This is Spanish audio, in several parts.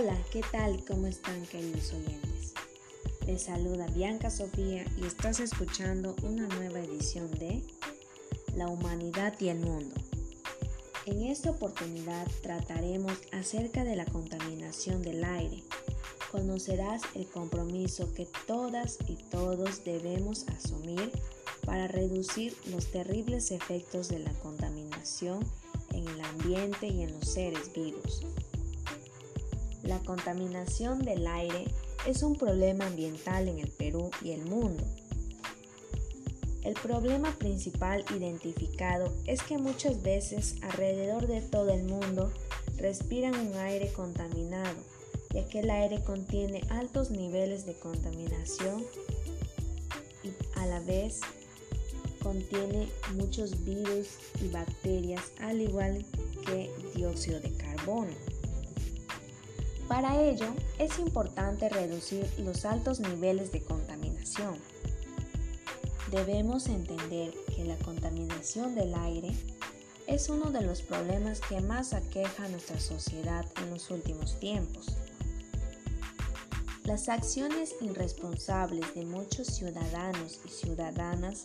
Hola, ¿qué tal? ¿Cómo están queridos oyentes? Les saluda Bianca Sofía y estás escuchando una nueva edición de La humanidad y el mundo. En esta oportunidad trataremos acerca de la contaminación del aire. Conocerás el compromiso que todas y todos debemos asumir para reducir los terribles efectos de la contaminación en el ambiente y en los seres vivos. La contaminación del aire es un problema ambiental en el Perú y el mundo. El problema principal identificado es que muchas veces alrededor de todo el mundo respiran un aire contaminado, ya que el aire contiene altos niveles de contaminación y a la vez contiene muchos virus y bacterias, al igual que dióxido de carbono. Para ello, es importante reducir los altos niveles de contaminación. Debemos entender que la contaminación del aire es uno de los problemas que más aqueja a nuestra sociedad en los últimos tiempos. Las acciones irresponsables de muchos ciudadanos y ciudadanas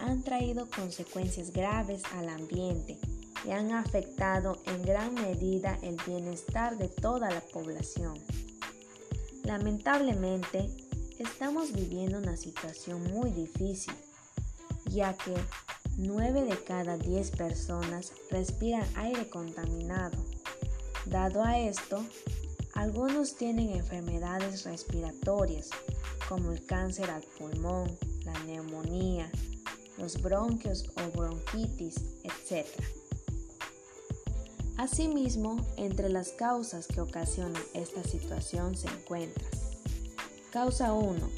han traído consecuencias graves al ambiente y han afectado en gran medida el bienestar de toda la población. Lamentablemente, estamos viviendo una situación muy difícil, ya que 9 de cada 10 personas respiran aire contaminado. Dado a esto, algunos tienen enfermedades respiratorias como el cáncer al pulmón, la neumonía, los bronquios o bronquitis, etc. Asimismo, entre las causas que ocasionan esta situación se encuentran Causa 1.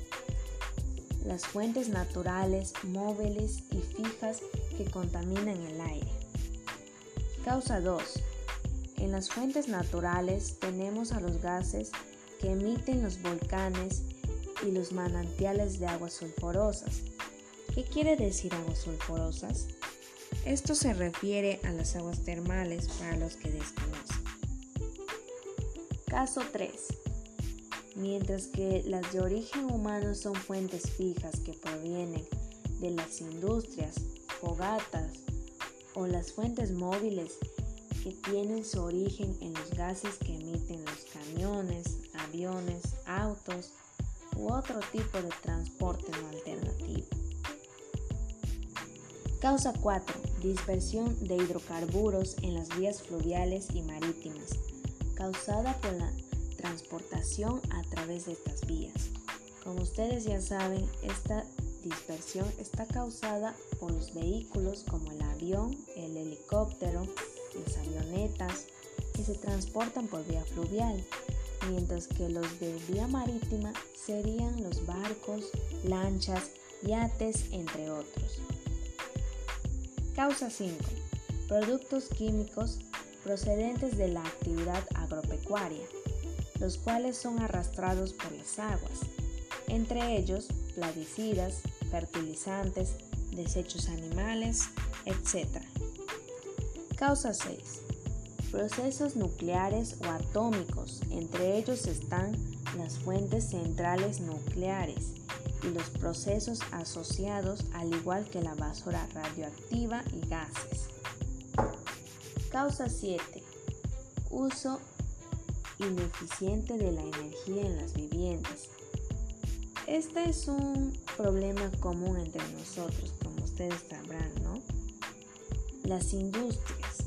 Las fuentes naturales, móviles y fijas que contaminan el aire. Causa 2. En las fuentes naturales tenemos a los gases que emiten los volcanes y los manantiales de aguas sulfurosas, ¿Qué quiere decir aguas sulfurosas? Esto se refiere a las aguas termales para los que desconocen. Caso 3. Mientras que las de origen humano son fuentes fijas que provienen de las industrias, fogatas o las fuentes móviles que tienen su origen en los gases que emiten los camiones, aviones, autos u otro tipo de transporte no alternativo. Causa 4. Dispersión de hidrocarburos en las vías fluviales y marítimas, causada por la transportación a través de estas vías. Como ustedes ya saben, esta dispersión está causada por los vehículos como el avión, el helicóptero, las avionetas, que se transportan por vía fluvial, mientras que los de vía marítima serían los barcos, lanchas, yates, entre otros. Causa 5. Productos químicos procedentes de la actividad agropecuaria, los cuales son arrastrados por las aguas, entre ellos plaguicidas, fertilizantes, desechos animales, etc. Causa 6. Procesos nucleares o atómicos, entre ellos están las fuentes centrales nucleares, los procesos asociados al igual que la basura radioactiva y gases. Causa 7. Uso ineficiente de la energía en las viviendas. Este es un problema común entre nosotros, como ustedes sabrán, ¿no? Las industrias,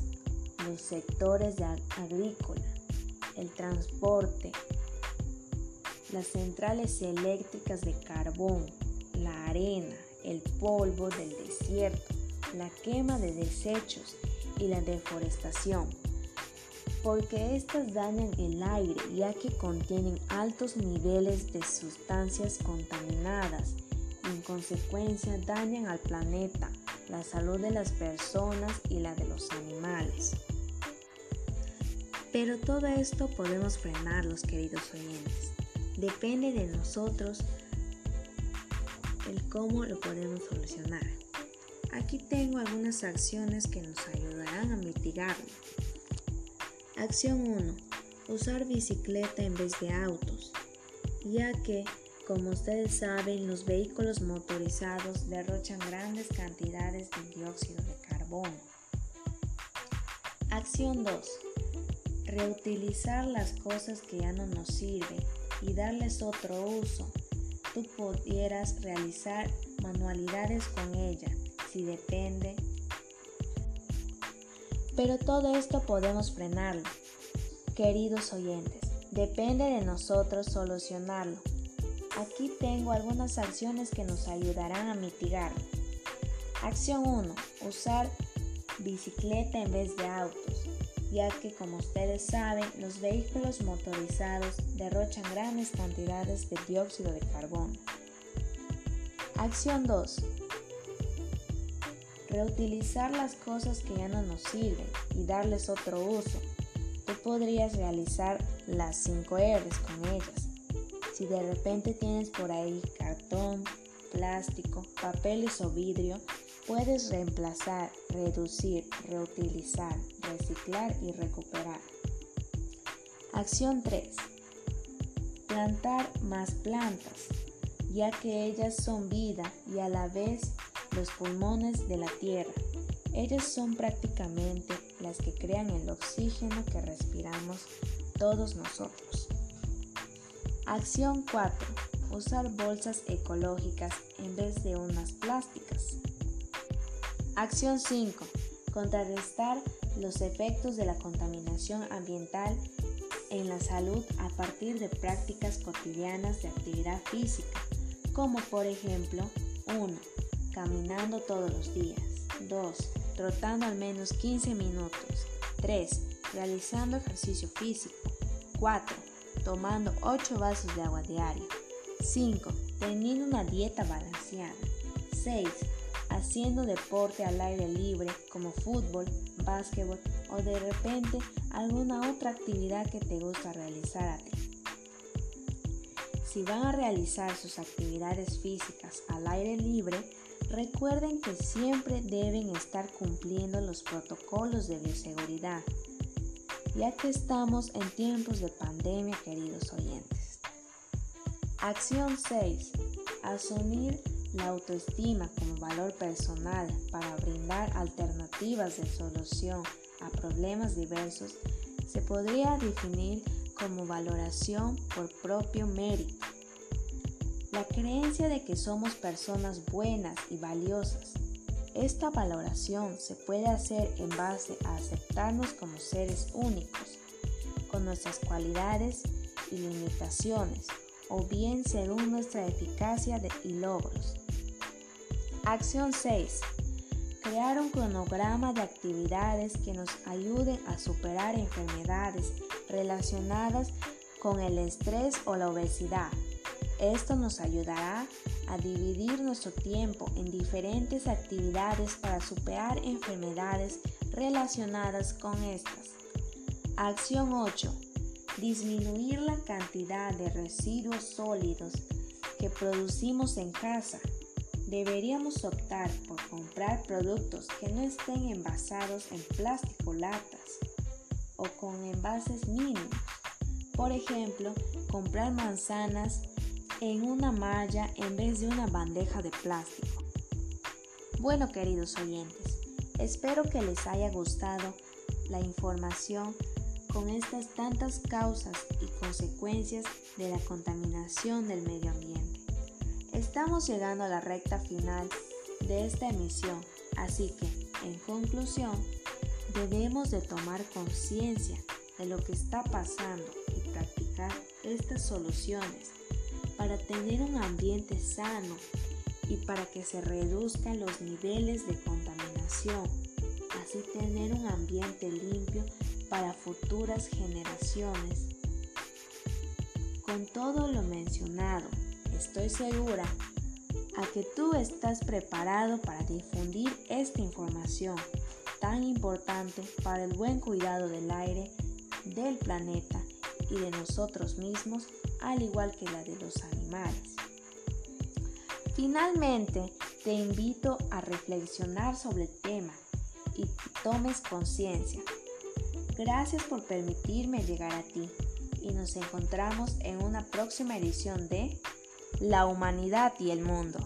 los sectores agrícola, el transporte, las centrales eléctricas de carbón, la arena, el polvo del desierto, la quema de desechos y la deforestación, porque estas dañan el aire ya que contienen altos niveles de sustancias contaminadas y en consecuencia dañan al planeta, la salud de las personas y la de los animales. Pero todo esto podemos frenarlos, queridos oyentes. Depende de nosotros el cómo lo podemos solucionar. Aquí tengo algunas acciones que nos ayudarán a mitigarlo. Acción 1. usar bicicleta en vez de autos, ya que, como ustedes saben, los vehículos motorizados derrochan grandes cantidades de dióxido de carbono. Acción 2. Reutilizar las cosas que ya no nos sirven y darles otro uso. Tú pudieras realizar manualidades con ella, si depende. Pero todo esto podemos frenarlo Queridos oyentes, depende de nosotros solucionarlo. Aquí tengo algunas acciones que nos ayudarán a mitigarlo. Acción 1. Usar bicicleta en vez de autos, ya que como ustedes saben, los vehículos motorizados derrochan grandes cantidades de dióxido de carbono. Acción 2. Reutilizar las cosas que ya no nos sirven y darles otro uso tú podrías realizar las 5 R's con ellas. Si de repente tienes por ahí cartón, plástico, papeles o vidrio, puedes reemplazar, reducir, reutilizar, reciclar y recuperar. Acción 3. Plantar más plantas, ya que ellas son vida y a la vez los pulmones de la tierra. Ellas son prácticamente las que crean el oxígeno que respiramos todos nosotros. Acción 4. Usar bolsas ecológicas en vez de unas plásticas. Acción 5. Contrarrestar los efectos de la contaminación ambiental en la salud a partir de prácticas cotidianas de actividad física, como por ejemplo 1. Caminando todos los días. 2 trotando al menos 15 minutos. 3. Realizando ejercicio físico. 4. Tomando 8 vasos de agua diaria. 5. Teniendo una dieta balanceada. 6. Haciendo deporte al aire libre como fútbol, básquetbol o de repente alguna otra actividad que te gusta realizar a ti. Si van a realizar sus actividades físicas al aire libre, Recuerden que siempre deben estar cumpliendo los protocolos de bioseguridad, ya que estamos en tiempos de pandemia, queridos oyentes. Acción 6. Asumir la autoestima como valor personal para brindar alternativas de solución a problemas diversos se podría definir como valoración por propio mérito la creencia de que somos personas buenas y valiosas. Esta valoración se puede hacer en base a aceptarnos como seres únicos, con nuestras cualidades y limitaciones, o bien según nuestra eficacia y logros. Acción 6. Crear un cronograma de actividades que nos ayuden a superar enfermedades relacionadas con el estrés o la obesidad esto nos ayudará a dividir nuestro tiempo en diferentes actividades para superar enfermedades relacionadas con estas. Acción 8. Disminuir la cantidad de residuos sólidos que producimos en casa. Deberíamos optar por comprar productos que no estén envasados en plástico latas o con envases mínimos. Por ejemplo, comprar manzanas en una malla en vez de una bandeja de plástico. Bueno, queridos oyentes, espero que les haya gustado la información con estas tantas causas y consecuencias de la contaminación del medio ambiente. Estamos llegando a la recta final de esta emisión, así que, en conclusión, debemos de tomar conciencia de lo que está pasando y practicar estas soluciones para tener un ambiente sano y para que se reduzcan los niveles de contaminación, así tener un ambiente limpio para futuras generaciones. Con todo lo mencionado, estoy segura a que tú estás preparado para difundir esta información tan importante para el buen cuidado del aire, del planeta y de nosotros mismos al igual que la de los animales. Finalmente, te invito a reflexionar sobre el tema y tomes conciencia. Gracias por permitirme llegar a ti y nos encontramos en una próxima edición de La humanidad y el mundo.